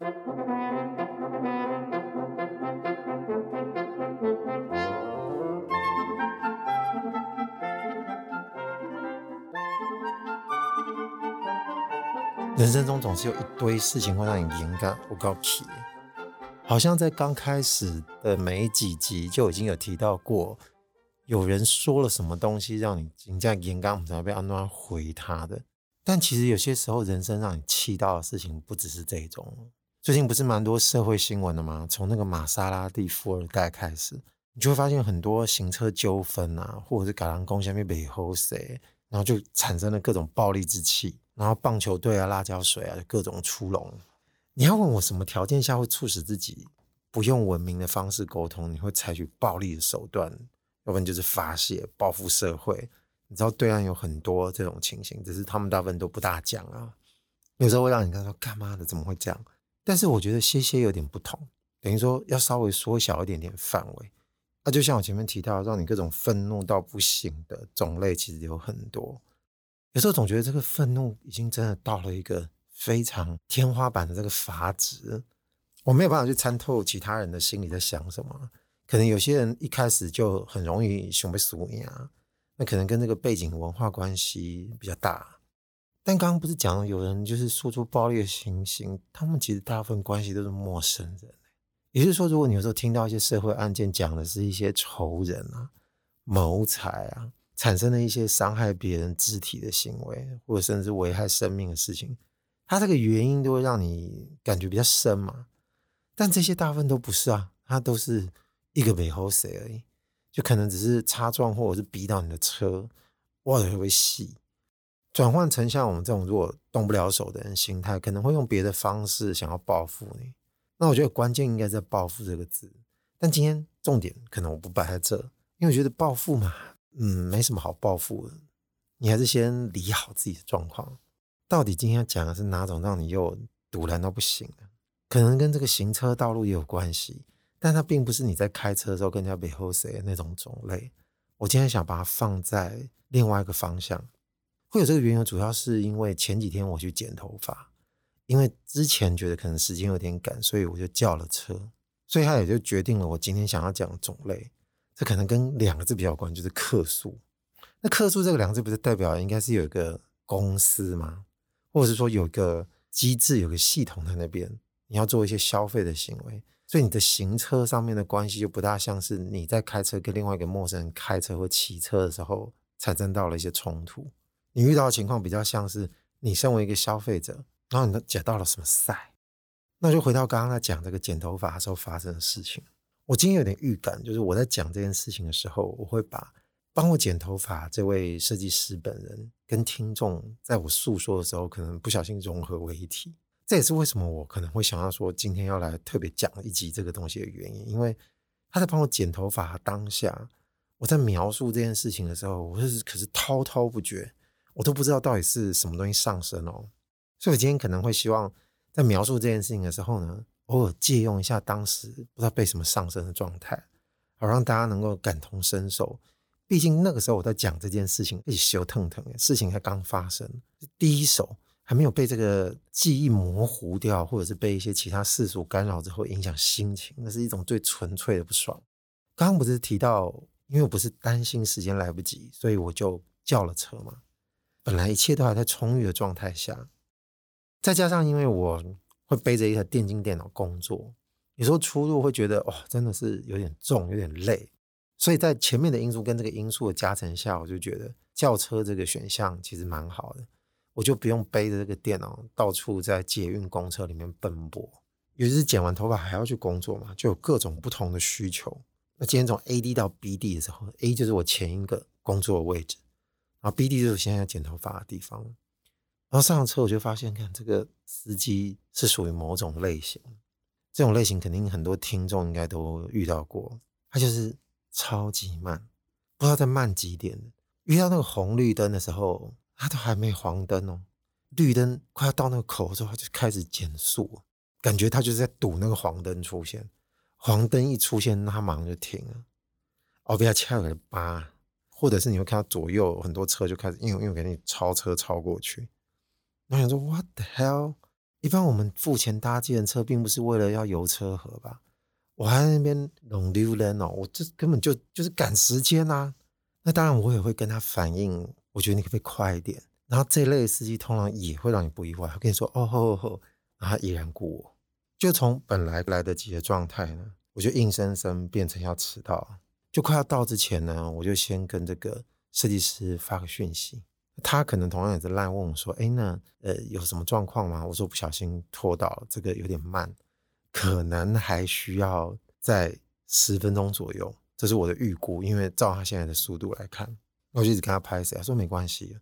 人生中总是有一堆事情会让你灵感不告起，好像在刚开始的每几集就已经有提到过，有人说了什么东西让你灵感灵感才被安娜回他的。但其实有些时候，人生让你气到的事情不只是这种。最近不是蛮多社会新闻的吗？从那个玛莎拉蒂富二代开始，你就会发现很多行车纠纷啊，或者是赶上公下面背后谁，然后就产生了各种暴力之气。然后棒球队啊、辣椒水啊，就各种出笼。你要问我什么条件下会促使自己不用文明的方式沟通？你会采取暴力的手段，要不然就是发泄、报复社会。你知道对岸有很多这种情形，只是他们大部分都不大讲啊。有时候会让你看说干嘛的？怎么会这样？但是我觉得些些有点不同，等于说要稍微缩小一点点范围。那、就像我前面提到，让你各种愤怒到不行的种类，其实有很多。有时候总觉得这个愤怒已经真的到了一个非常天花板的这个阀值，我没有办法去参透其他人的心里在想什么。可能有些人一开始就很容易熊被俗你啊，那可能跟这个背景文化关系比较大。但刚刚不是讲有人就是说出暴力的情形，他们其实大部分关系都是陌生人。也就是说，如果你有时候听到一些社会案件讲的是一些仇人啊、谋财啊。产生了一些伤害别人肢体的行为，或者甚至危害生命的事情，它这个原因都会让你感觉比较深嘛。但这些大部分都不是啊，它都是一个背后谁而已，就可能只是擦撞或者是逼到你的车，哇，会不会细？转换成像我们这种如果动不了手的人心态，可能会用别的方式想要报复你。那我觉得关键应该在“报复”这个字。但今天重点可能我不摆在这，因为我觉得报复嘛。嗯，没什么好报复的，你还是先理好自己的状况。到底今天要讲的是哪种让你又赌烂到不行的？可能跟这个行车道路也有关系，但它并不是你在开车的时候跟人家背后谁的那种种类。我今天想把它放在另外一个方向，会有这个原因，主要是因为前几天我去剪头发，因为之前觉得可能时间有点赶，所以我就叫了车，所以他也就决定了我今天想要讲的种类。这可能跟两个字比较有关，就是客诉。那客诉这个两个字，不是代表应该是有一个公司吗？或者是说有一个机制、有个系统在那边，你要做一些消费的行为，所以你的行车上面的关系就不大像是你在开车跟另外一个陌生人开车或骑车的时候产生到了一些冲突。你遇到的情况比较像是你身为一个消费者，然后你都捡到了什么赛，那就回到刚刚在讲这个剪头发的时候发生的事情。我今天有点预感，就是我在讲这件事情的时候，我会把帮我剪头发这位设计师本人跟听众在我诉说的时候，可能不小心融合为一体。这也是为什么我可能会想要说今天要来特别讲一集这个东西的原因，因为他在帮我剪头发当下，我在描述这件事情的时候，我是可是滔滔不绝，我都不知道到底是什么东西上升哦。所以我今天可能会希望在描述这件事情的时候呢。偶尔借用一下当时不知道被什么上升的状态，好让大家能够感同身受。毕竟那个时候我在讲这件事情，一起羞腾腾，事情才刚发生，第一手还没有被这个记忆模糊掉，或者是被一些其他世俗干扰之后影响心情，那是一种最纯粹的不爽。刚刚不是提到，因为我不是担心时间来不及，所以我就叫了车嘛。本来一切都还在充裕的状态下，再加上因为我。会背着一台电竞电脑工作，有时候出入会觉得哇，真的是有点重，有点累。所以在前面的因素跟这个因素的加成下，我就觉得轿车这个选项其实蛮好的，我就不用背着这个电脑到处在捷运公车里面奔波。尤其是剪完头发还要去工作嘛，就有各种不同的需求。那今天从 A D 到 B D 的时候，A 就是我前一个工作的位置，然后 B D 就是我现在要剪头发的地方。然后上了车，我就发现，看这个司机是属于某种类型。这种类型肯定很多听众应该都遇到过。他就是超级慢，不知道在慢几点。遇到那个红绿灯的时候，他都还没黄灯哦。绿灯快要到那个口的时候，他就开始减速，感觉他就是在赌那个黄灯出现。黄灯一出现，他马上就停了。哦，不要掐个八，或者是你会看到左右很多车就开始，因为因为给你超车超过去。我想说，What the hell？一般我们付钱搭计程车，并不是为了要游车河吧？我还在那边弄溜人哦，我这根本就就是赶时间啊。那当然，我也会跟他反映，我觉得你可不可以快一点？然后这类的司机通常也会让你不意外，他跟你说哦吼吼吼，然后他依然顾我。就从本来来得及的状态呢，我就硬生生变成要迟到。就快要到之前呢，我就先跟这个设计师发个讯息。他可能同样也在赖问我说：“哎，那呃有什么状况吗？”我说：“不小心拖到，这个有点慢，可能还需要在十分钟左右。”这是我的预估，因为照他现在的速度来看，我就一直跟他拍谢，他说没关系。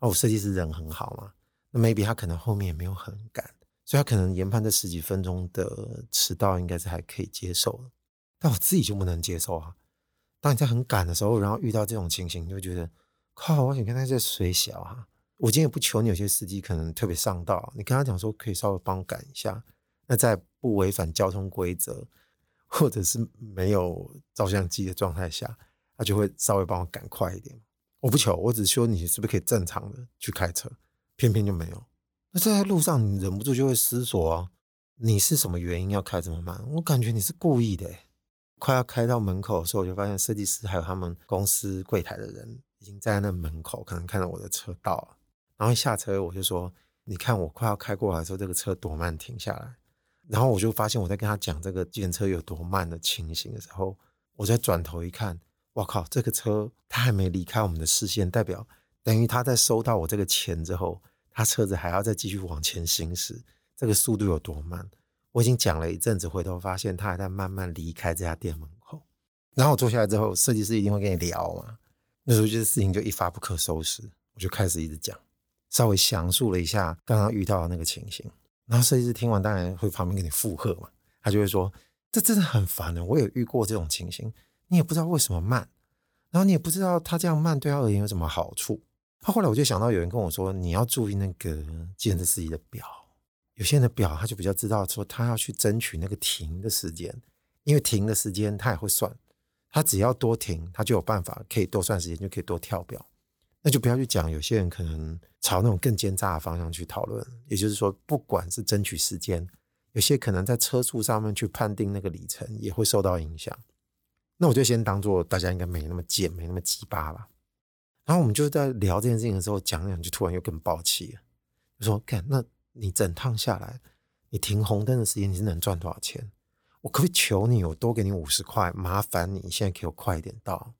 哦，我设计师人很好嘛，那 maybe 他可能后面也没有很赶，所以他可能研判这十几分钟的迟到应该是还可以接受的。但我自己就不能接受啊！当你在很赶的时候，然后遇到这种情形，你就觉得。靠！我想跟他在水小哈，我今天也不求你。有些司机可能特别上道，你跟他讲说可以稍微帮我赶一下，那在不违反交通规则或者是没有照相机的状态下，他就会稍微帮我赶快一点。我不求，我只说你是不是可以正常的去开车，偏偏就没有。那在路上你忍不住就会思索啊，你是什么原因要开这么慢？我感觉你是故意的。快要开到门口的时候，我就发现设计师还有他们公司柜台的人。已经在那门口，可能看到我的车到了，然后一下车我就说：“你看我快要开过来的时候，这个车多慢停下来。”然后我就发现我在跟他讲这个电车有多慢的情形的时候，我再转头一看，我靠！这个车他还没离开我们的视线，代表等于他在收到我这个钱之后，他车子还要再继续往前行驶，这个速度有多慢？我已经讲了一阵子，回头发现他还在慢慢离开这家店门口。然后我坐下来之后，设计师一定会跟你聊嘛。那时候，就是事情就一发不可收拾，我就开始一直讲，稍微详述了一下刚刚遇到的那个情形。然后设计师听完，当然会旁边给你附和嘛，他就会说：“这真的很烦的，我有遇过这种情形，你也不知道为什么慢，然后你也不知道他这样慢对他而言有什么好处。”他后来我就想到，有人跟我说：“你要注意那个计程车司机的表，有些人的表他就比较知道说他要去争取那个停的时间，因为停的时间他也会算。”他只要多停，他就有办法可以多算时间，就可以多跳表。那就不要去讲，有些人可能朝那种更奸诈的方向去讨论。也就是说，不管是争取时间，有些可能在车速上面去判定那个里程，也会受到影响。那我就先当做大家应该没那么贱，没那么鸡巴吧。然后我们就在聊这件事情的时候，讲讲就突然又更爆气了，就说：“看，那你整趟下来，你停红灯的时间，你是能赚多少钱？”我可不可以求你，我多给你五十块？麻烦你现在给我快一点到。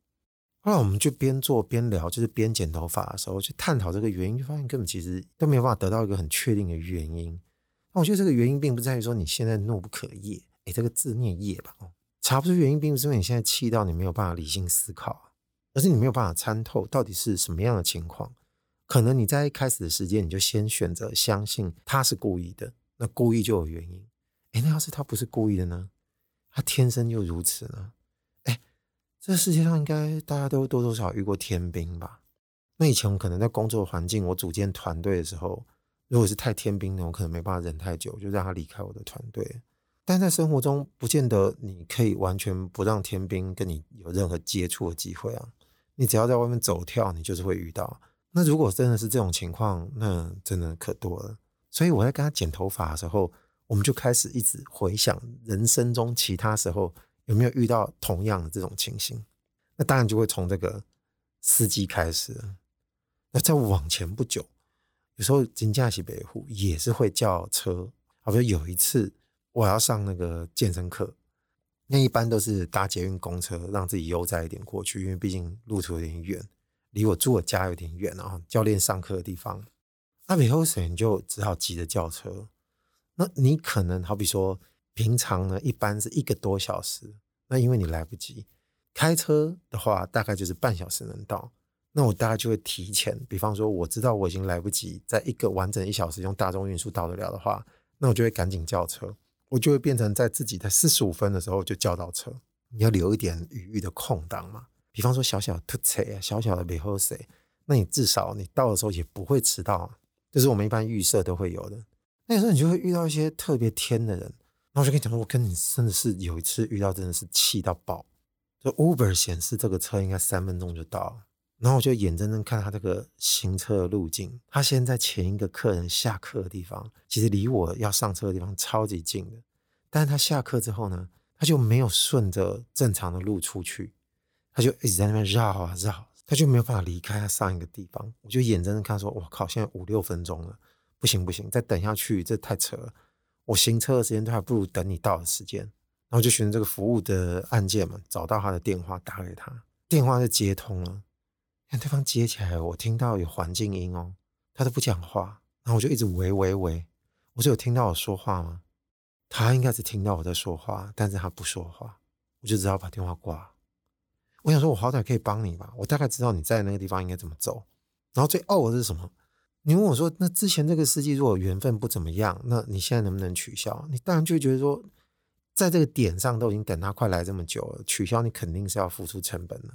后来我们就边做边聊，就是边剪头发的时候，去探讨这个原因，就发现根本其实都没有办法得到一个很确定的原因。那我觉得这个原因并不在于说你现在怒不可遏，诶，这个字念业吧？查不出原因，并不是因为你现在气到你没有办法理性思考，而是你没有办法参透到底是什么样的情况。可能你在一开始的时间，你就先选择相信他是故意的，那故意就有原因。哎，那要是他不是故意的呢？他天生就如此呢？哎，这世界上应该大家都多多少少遇过天兵吧？那以前我可能在工作环境，我组建团队的时候，如果是太天兵的，我可能没办法忍太久，就让他离开我的团队。但在生活中，不见得你可以完全不让天兵跟你有任何接触的机会啊。你只要在外面走跳，你就是会遇到。那如果真的是这种情况，那真的可多了。所以我在跟他剪头发的时候。我们就开始一直回想人生中其他时候有没有遇到同样的这种情形，那当然就会从这个司机开始。那再往前不久，有时候金驾驶北户也是会叫车。好比有一次我要上那个健身课，那一般都是搭捷运公车，让自己悠哉一点过去，因为毕竟路途有点远，离我住的家有点远啊。教练上课的地方，那北后谁就只好急着叫车。那你可能好比说，平常呢一般是一个多小时，那因为你来不及开车的话，大概就是半小时能到。那我大概就会提前，比方说我知道我已经来不及在一个完整一小时用大众运输到得了的话，那我就会赶紧叫车，我就会变成在自己在四十五分的时候就叫到车。你要留一点余裕的空档嘛，比方说小小的突车啊，小小的背后谁，那你至少你到的时候也不会迟到，这是我们一般预设都会有的。那个时候你就会遇到一些特别天的人，然后我就跟你讲说，我跟你真的是有一次遇到，真的是气到爆。就 Uber 显示这个车应该三分钟就到，然后我就眼睁睁看他这个行车的路径，他先在前一个客人下课的地方，其实离我要上车的地方超级近的。但是他下课之后呢，他就没有顺着正常的路出去，他就一直在那边绕啊绕，他就没有办法离开他上一个地方。我就眼睁睁看说，我靠，现在五六分钟了，不行不行，再等下去这太扯了。我行车的时间都还不如等你到的时间。然后就选择这个服务的按键嘛，找到他的电话打给他，电话就接通了。看对方接起来，我听到有环境音哦，他都不讲话，然后我就一直喂喂喂，我说有听到我说话吗？他应该是听到我在说话，但是他不说话，我就只好把电话挂。我想说，我好歹可以帮你吧，我大概知道你在那个地方应该怎么走。然后最懊的是什么？你问我说，那之前这个司机如果缘分不怎么样，那你现在能不能取消？你当然就觉得说，在这个点上都已经等他快来这么久了，取消你肯定是要付出成本的。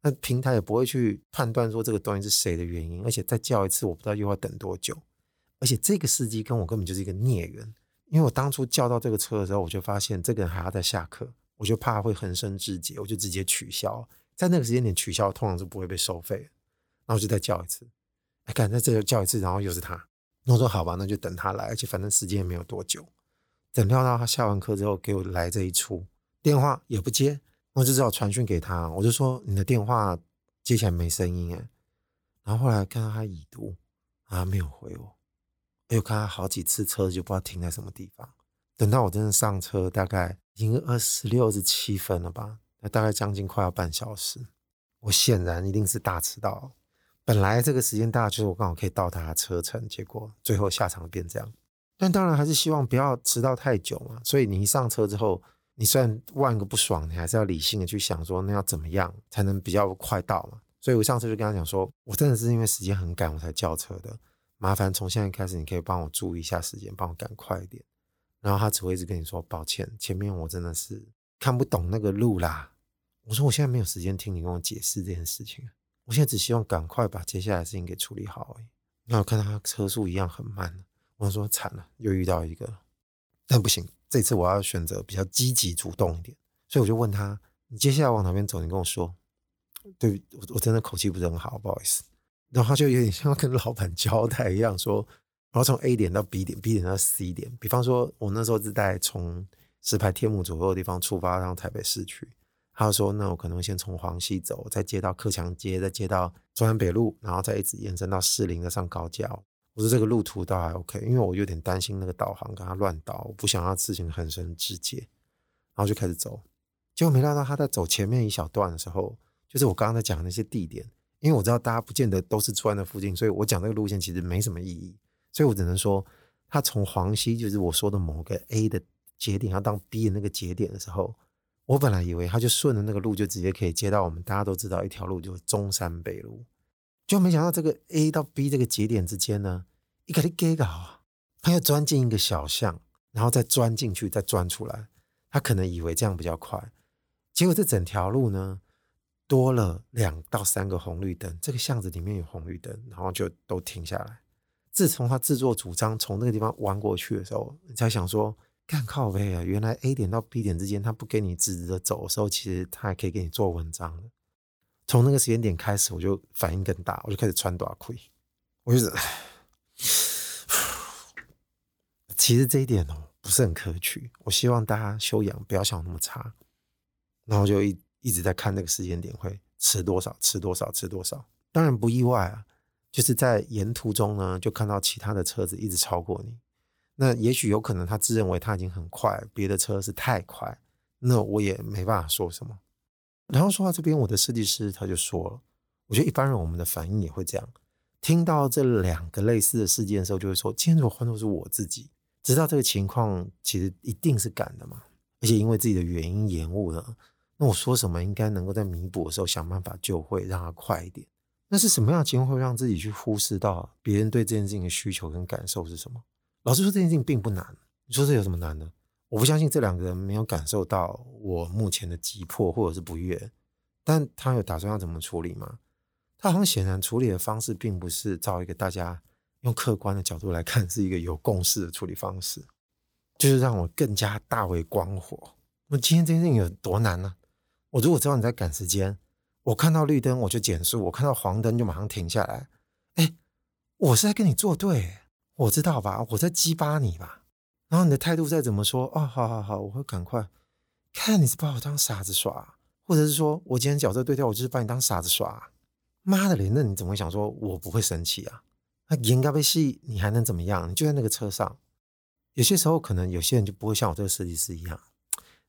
那平台也不会去判断说这个东西是谁的原因，而且再叫一次，我不知道又要等多久。而且这个司机跟我根本就是一个孽缘，因为我当初叫到这个车的时候，我就发现这个人还要再下课，我就怕会横生枝节，我就直接取消。在那个时间点取消，通常是不会被收费。然后就再叫一次，哎，干，那这叫一次，然后又是他。那我说好吧，那就等他来，而且反正时间也没有多久。等到他下完课之后，给我来这一出，电话也不接。我就只好传讯给他，我就说你的电话接起来没声音哎，然后后来看到他已读，啊没有回我，又看他好几次车就不知道停在什么地方。等到我真的上车，大概已经二十六十七分了吧，那大概将近快要半小时。我显然一定是大迟到，本来这个时间大就是我刚好可以到达车程，结果最后下场变这样。但当然还是希望不要迟到太久嘛，所以你一上车之后。你虽然万个不爽，你还是要理性的去想说，那要怎么样才能比较快到嘛？所以我上次就跟他讲说，我真的是因为时间很赶，我才叫车的。麻烦从现在开始，你可以帮我注意一下时间，帮我赶快一点。然后他只会一直跟你说抱歉，前面我真的是看不懂那个路啦。我说我现在没有时间听你跟我解释这件事情，我现在只希望赶快把接下来的事情给处理好而已。那我看到他车速一样很慢，我说惨了，又遇到一个，但不行。这次我要选择比较积极主动一点，所以我就问他：“你接下来往哪边走？你跟我说。”对，我我真的口气不是很好，不好意思。然后他就有点像跟老板交代一样，说：“我要从 A 点到 B 点，B 点到 C 点。比方说，我那时候是在从石牌天母左右的地方出发，到台北市区。他说：那我可能先从黄溪走，再接到克强街，再接到中山北路，然后再一直延伸到士林，再上高架。”我说这个路途倒还 OK，因为我有点担心那个导航跟他乱导，我不想让事情横生枝节，然后就开始走。结果没料到他在走前面一小段的时候，就是我刚刚在讲那些地点，因为我知道大家不见得都是住在那附近，所以我讲这个路线其实没什么意义，所以我只能说，他从黄溪就是我说的某个 A 的节点要到 B 的那个节点的时候，我本来以为他就顺着那个路就直接可以接到我们大家都知道一条路，就是中山北路。就没想到这个 A 到 B 这个节点之间呢，一个你给搞啊，他要钻进一个小巷，然后再钻进去，再钻出来。他可能以为这样比较快，结果这整条路呢，多了两到三个红绿灯。这个巷子里面有红绿灯，然后就都停下来。自从他自作主张从那个地方弯过去的时候，你才想说，干靠北啊！原来 A 点到 B 点之间，他不给你直直的走的时候，其实他还可以给你做文章的。从那个时间点开始，我就反应更大，我就开始穿短裤。我就是，其实这一点哦不是很可取。我希望大家修养不要想那么差。然后就一一直在看那个时间点会吃多少，吃多少，吃多少。当然不意外啊，就是在沿途中呢，就看到其他的车子一直超过你。那也许有可能他自认为他已经很快，别的车是太快，那我也没办法说什么。然后说到这边，我的设计师他就说了，我觉得一般人我们的反应也会这样，听到这两个类似的事件的时候，就会说：今天如果换作是我自己，知道这个情况其实一定是赶的嘛，而且因为自己的原因延误了，那我说什么应该能够在弥补的时候想办法就会让他快一点。那是什么样的情况会让自己去忽视到别人对这件事情的需求跟感受是什么？老实说，这件事情并不难，你说这有什么难的？我不相信这两个人没有感受到我目前的急迫或者是不悦，但他有打算要怎么处理吗？他好像显然处理的方式并不是照一个大家用客观的角度来看是一个有共识的处理方式，就是让我更加大为光火。那今天这件事情有多难呢？我如果知道你在赶时间，我看到绿灯我就减速，我看到黄灯就马上停下来。哎，我是在跟你作对，我知道吧？我在激发你吧？然后你的态度再怎么说，哦，好好好，我会赶快。看你是把我当傻子耍，或者是说我今天角色对调，我就是把你当傻子耍。妈的嘞，那你怎么会想说我不会生气啊？那严格被戏，你还能怎么样？你就在那个车上。有些时候可能有些人就不会像我这个设计师一样，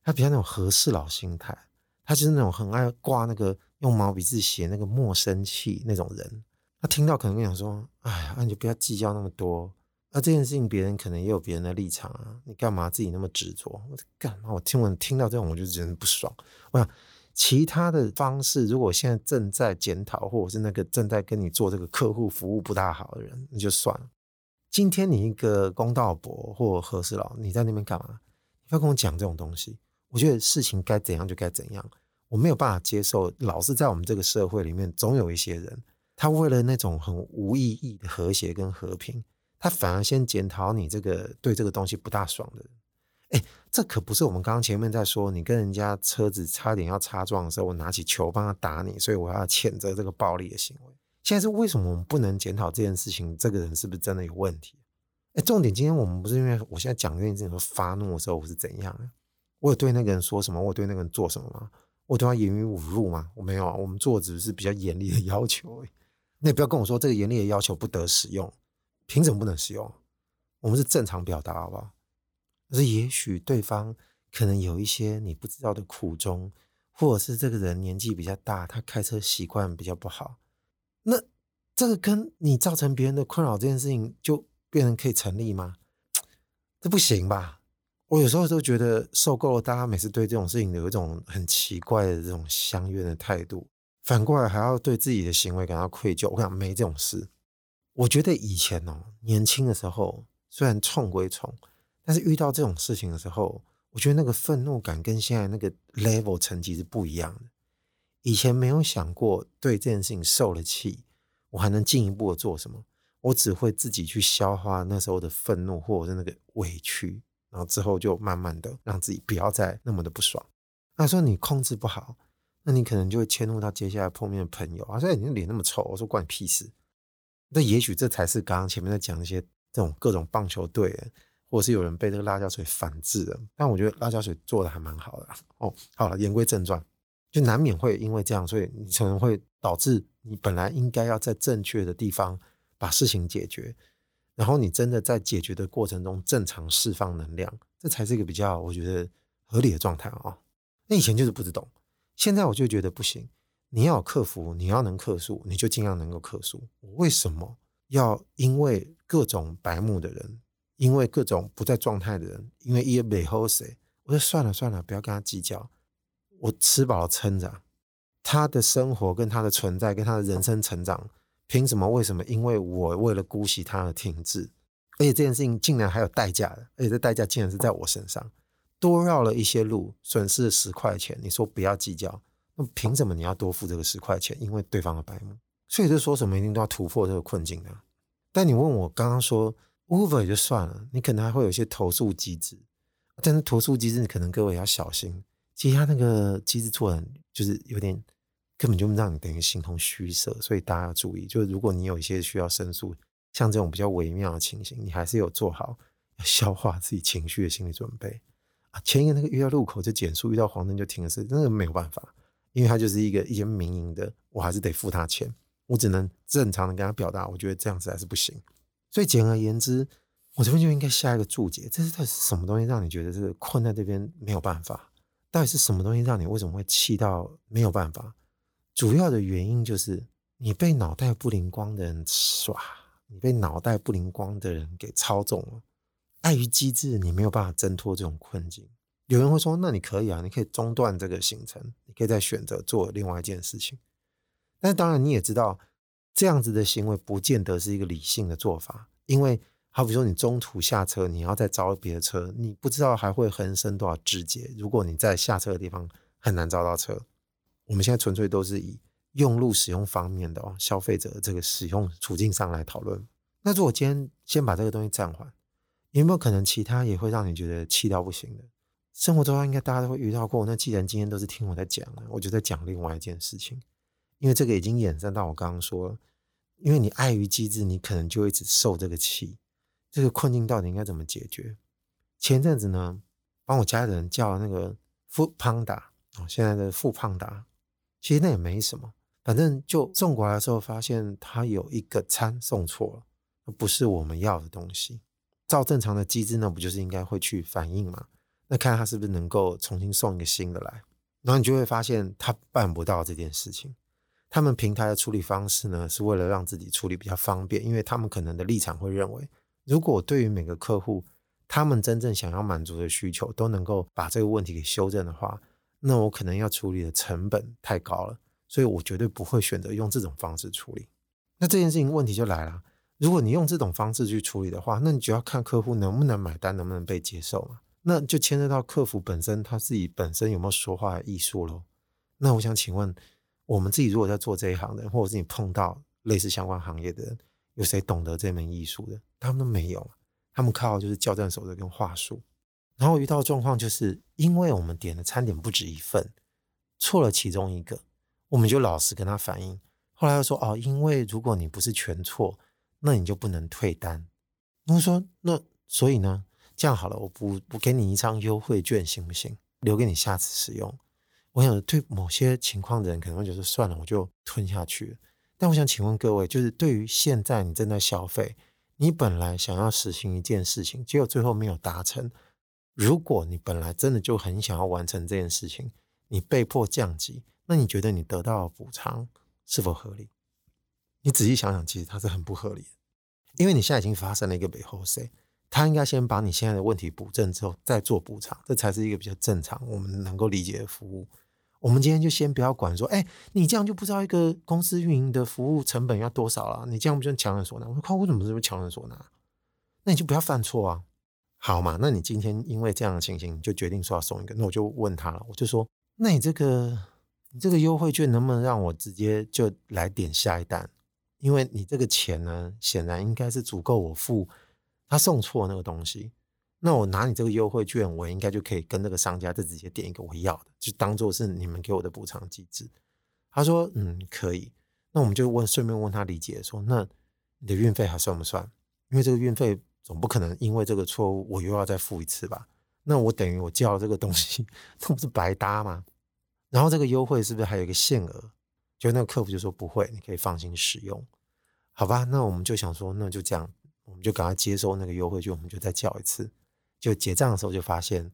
他比较那种和事佬心态，他就是那种很爱挂那个用毛笔字写那个陌生气那种人。他听到可能会想说：“哎呀，那你就不要计较那么多。”那这件事情别人可能也有别人的立场啊，你干嘛自己那么执着？我干嘛？我听闻听到这种我就觉得不爽。我想其他的方式，如果现在正在检讨，或者是那个正在跟你做这个客户服务不大好的人，那就算了。今天你一个公道伯或和事佬，你在那边干嘛？你不要跟我讲这种东西。我觉得事情该怎样就该怎样，我没有办法接受。老是在我们这个社会里面，总有一些人，他为了那种很无意义的和谐跟和平。他反而先检讨你这个对这个东西不大爽的人，哎，这可不是我们刚刚前面在说，你跟人家车子差点要擦撞的时候，我拿起球帮他打你，所以我要谴责这个暴力的行为。现在是为什么我们不能检讨这件事情？这个人是不是真的有问题？哎，重点今天我们不是因为我现在讲这件事情发怒的时候我是怎样的？我有对那个人说什么？我对那个人做什么吗？我对他言语侮辱吗？我没有啊，我们做只是比较严厉的要求。那你不要跟我说这个严厉的要求不得使用。凭什么不能使用？我们是正常表达，好不好？可是也许对方可能有一些你不知道的苦衷，或者是这个人年纪比较大，他开车习惯比较不好。那这个跟你造成别人的困扰这件事情，就变成可以成立吗？这不行吧？我有时候都觉得受够了，大家每次对这种事情有一种很奇怪的这种相怨的态度，反过来还要对自己的行为感到愧疚。我讲没这种事。我觉得以前哦，年轻的时候虽然冲归冲，但是遇到这种事情的时候，我觉得那个愤怒感跟现在那个 level 层级是不一样的。以前没有想过对这件事情受了气，我还能进一步的做什么？我只会自己去消化那时候的愤怒或者是那个委屈，然后之后就慢慢的让自己不要再那么的不爽。那说你控制不好，那你可能就会迁怒到接下来碰面的朋友啊，说你脸那么臭，我说关你屁事。那也许这才是刚刚前面在讲一些这种各种棒球队，或者是有人被这个辣椒水反制的。但我觉得辣椒水做的还蛮好的哦。好了，言归正传，就难免会因为这样，所以你可能会导致你本来应该要在正确的地方把事情解决，然后你真的在解决的过程中正常释放能量，这才是一个比较我觉得合理的状态啊。那以前就是不知道，现在我就觉得不行。你要克服，你要能克数，你就尽量能够克数。我为什么要因为各种白目的人，因为各种不在状态的人，因为一尾后谁？我说算了算了，不要跟他计较。我吃饱了撑着，他的生活跟他的存在跟他的人生成长，凭什么？为什么？因为我为了姑息他而停滞，而且这件事情竟然还有代价的，而且这代价竟然是在我身上，多绕了一些路，损失了十块钱。你说不要计较。那凭什么你要多付这个十块钱？因为对方的白目，所以就说什么一定都要突破这个困境的。但你问我刚刚说 Uber 也就算了，你可能还会有一些投诉机制，但是投诉机制你可能各位要小心。其实他那个机制做的就是有点根本就让你等于形同虚设，所以大家要注意。就是如果你有一些需要申诉，像这种比较微妙的情形，你还是有做好要消化自己情绪的心理准备啊。前一个那个遇到路口就减速，遇到黄灯就停的是那个没有办法。因为他就是一个一间民营的，我还是得付他钱，我只能正常的跟他表达，我觉得这样子还是不行。所以简而言之，我这边就应该下一个注解：这是到底是什么东西让你觉得这个困在这边没有办法？到底是什么东西让你为什么会气到没有办法？主要的原因就是你被脑袋不灵光的人耍，你被脑袋不灵光的人给操纵了，碍于机制，你没有办法挣脱这种困境。有人会说：“那你可以啊，你可以中断这个行程，你可以再选择做另外一件事情。”但当然你也知道，这样子的行为不见得是一个理性的做法，因为好比说你中途下车，你要再招别的车，你不知道还会横生多少枝节。如果你在下车的地方很难招到车，我们现在纯粹都是以用路使用方面的哦，消费者这个使用处境上来讨论。那如果今天先把这个东西暂缓，有没有可能其他也会让你觉得气到不行的？生活中应该大家都会遇到过。那既然今天都是听我在讲，我就在讲另外一件事情。因为这个已经衍生到我刚刚说了，因为你碍于机制，你可能就一直受这个气。这个困境到底应该怎么解决？前阵子呢，帮我家人叫那个富胖达哦，现在的富胖达，其实那也没什么，反正就送过来的时候，发现他有一个餐送错了，不是我们要的东西。照正常的机制，那不就是应该会去反映吗？那看他是不是能够重新送一个新的来，然后你就会发现他办不到这件事情。他们平台的处理方式呢，是为了让自己处理比较方便，因为他们可能的立场会认为，如果对于每个客户，他们真正想要满足的需求都能够把这个问题给修正的话，那我可能要处理的成本太高了，所以我绝对不会选择用这种方式处理。那这件事情问题就来了，如果你用这种方式去处理的话，那你就要看客户能不能买单，能不能被接受嘛？那就牵涉到客服本身他自己本身有没有说话的艺术喽？那我想请问，我们自己如果在做这一行的，或者是你碰到类似相关行业的人，有谁懂得这门艺术的？他们都没有。他们靠的就是交战守则跟话术，然后遇到状况就是因为我们点的餐点不止一份，错了其中一个，我们就老实跟他反映。后来又说哦，因为如果你不是全错，那你就不能退单。我说那所以呢，这样好了，我不，我给你一张优惠券行不行？留给你下次使用。我想对某些情况的人可能会觉得算了，我就吞下去了。但我想请问各位，就是对于现在你正在消费。你本来想要实行一件事情，结果最后没有达成。如果你本来真的就很想要完成这件事情，你被迫降级，那你觉得你得到的补偿是否合理？你仔细想想，其实它是很不合理的，因为你现在已经发生了一个背后谁，他应该先把你现在的问题补正之后再做补偿，这才是一个比较正常我们能够理解的服务。我们今天就先不要管说，哎，你这样就不知道一个公司运营的服务成本要多少了。你这样不就强人所难？我说靠，为什么是不是强人所难？那你就不要犯错啊，好嘛？那你今天因为这样的情形，你就决定说要送一个，那我就问他了，我就说，那你这个你这个优惠券能不能让我直接就来点下一单？因为你这个钱呢，显然应该是足够我付他送错那个东西。那我拿你这个优惠券，我应该就可以跟那个商家再直接点一个我要的，就当做是你们给我的补偿机制。他说：“嗯，可以。”那我们就问，顺便问他理解说：“那你的运费还算不算？因为这个运费总不可能因为这个错误我又要再付一次吧？那我等于我叫这个东西，那不是白搭吗？然后这个优惠是不是还有一个限额？就那个客服就说不会，你可以放心使用，好吧？那我们就想说，那就这样，我们就赶快接收那个优惠券，我们就再叫一次。”就结账的时候就发现，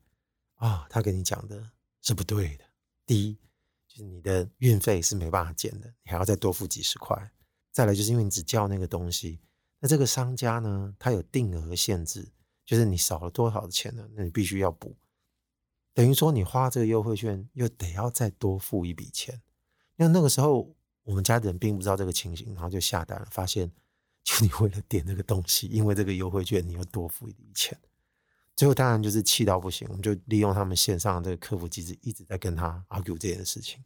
啊、他跟你讲的是不对的。第一，就是你的运费是没办法减的，你还要再多付几十块。再来就是因为你只叫那个东西，那这个商家呢，他有定额限制，就是你少了多少的钱呢，那你必须要补。等于说你花这个优惠券又得要再多付一笔钱。因为那个时候我们家人并不知道这个情形，然后就下单了，发现就你为了点这个东西，因为这个优惠券你又多付一笔钱。最后当然就是气到不行，我们就利用他们线上的这个客服机制，一直在跟他 argue 这件事情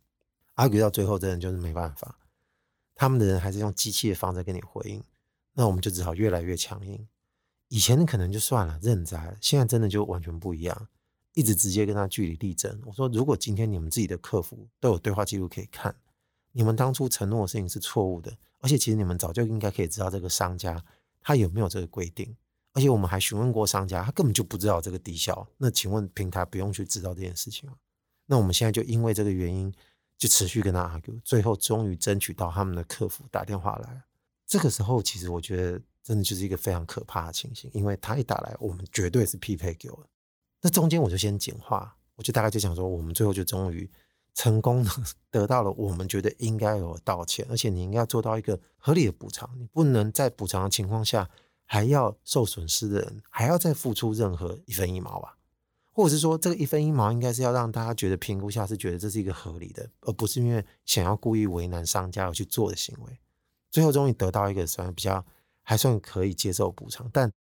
，argue 到最后真的就是没办法，他们的人还是用机器的方式跟你回应，那我们就只好越来越强硬。以前可能就算了，认栽了，现在真的就完全不一样，一直直接跟他据理力争。我说，如果今天你们自己的客服都有对话记录可以看，你们当初承诺的事情是错误的，而且其实你们早就应该可以知道这个商家他有没有这个规定。而且我们还询问过商家，他根本就不知道这个低消。那请问平台不用去知道这件事情吗？那我们现在就因为这个原因，就持续跟他 argue，最后终于争取到他们的客服打电话来。这个时候，其实我觉得真的就是一个非常可怕的情形，因为他一打来，我们绝对是匹配给我。那中间我就先简化，我就大概就想说，我们最后就终于成功的 得到了我们觉得应该有的道歉，而且你应该要做到一个合理的补偿，你不能在补偿的情况下。还要受损失的人还要再付出任何一分一毛吧，或者是说，这个一分一毛应该是要让大家觉得评估下是觉得这是一个合理的，而不是因为想要故意为难商家而去做的行为。最后终于得到一个算比较还算可以接受补偿，但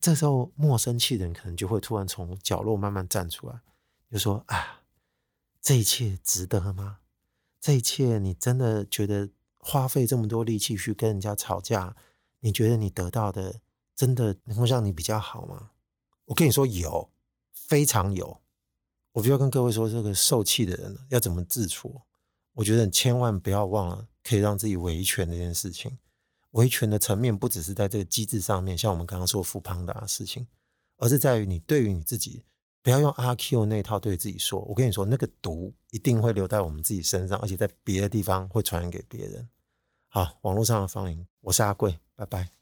这时候莫生气的人可能就会突然从角落慢慢站出来，就说：“啊，这一切值得吗？这一切你真的觉得花费这么多力气去跟人家吵架，你觉得你得到的？”真的能够让你比较好吗？我跟你说有，非常有。我就要跟各位说，这个受气的人要怎么自处？我觉得你千万不要忘了可以让自己维权这件事情。维权的层面不只是在这个机制上面，像我们刚刚说富胖达的事情，而是在于你对于你自己，不要用阿 Q 那套对自己说。我跟你说，那个毒一定会留在我们自己身上，而且在别的地方会传染给别人。好，网络上的芳邻，我是阿贵，拜拜。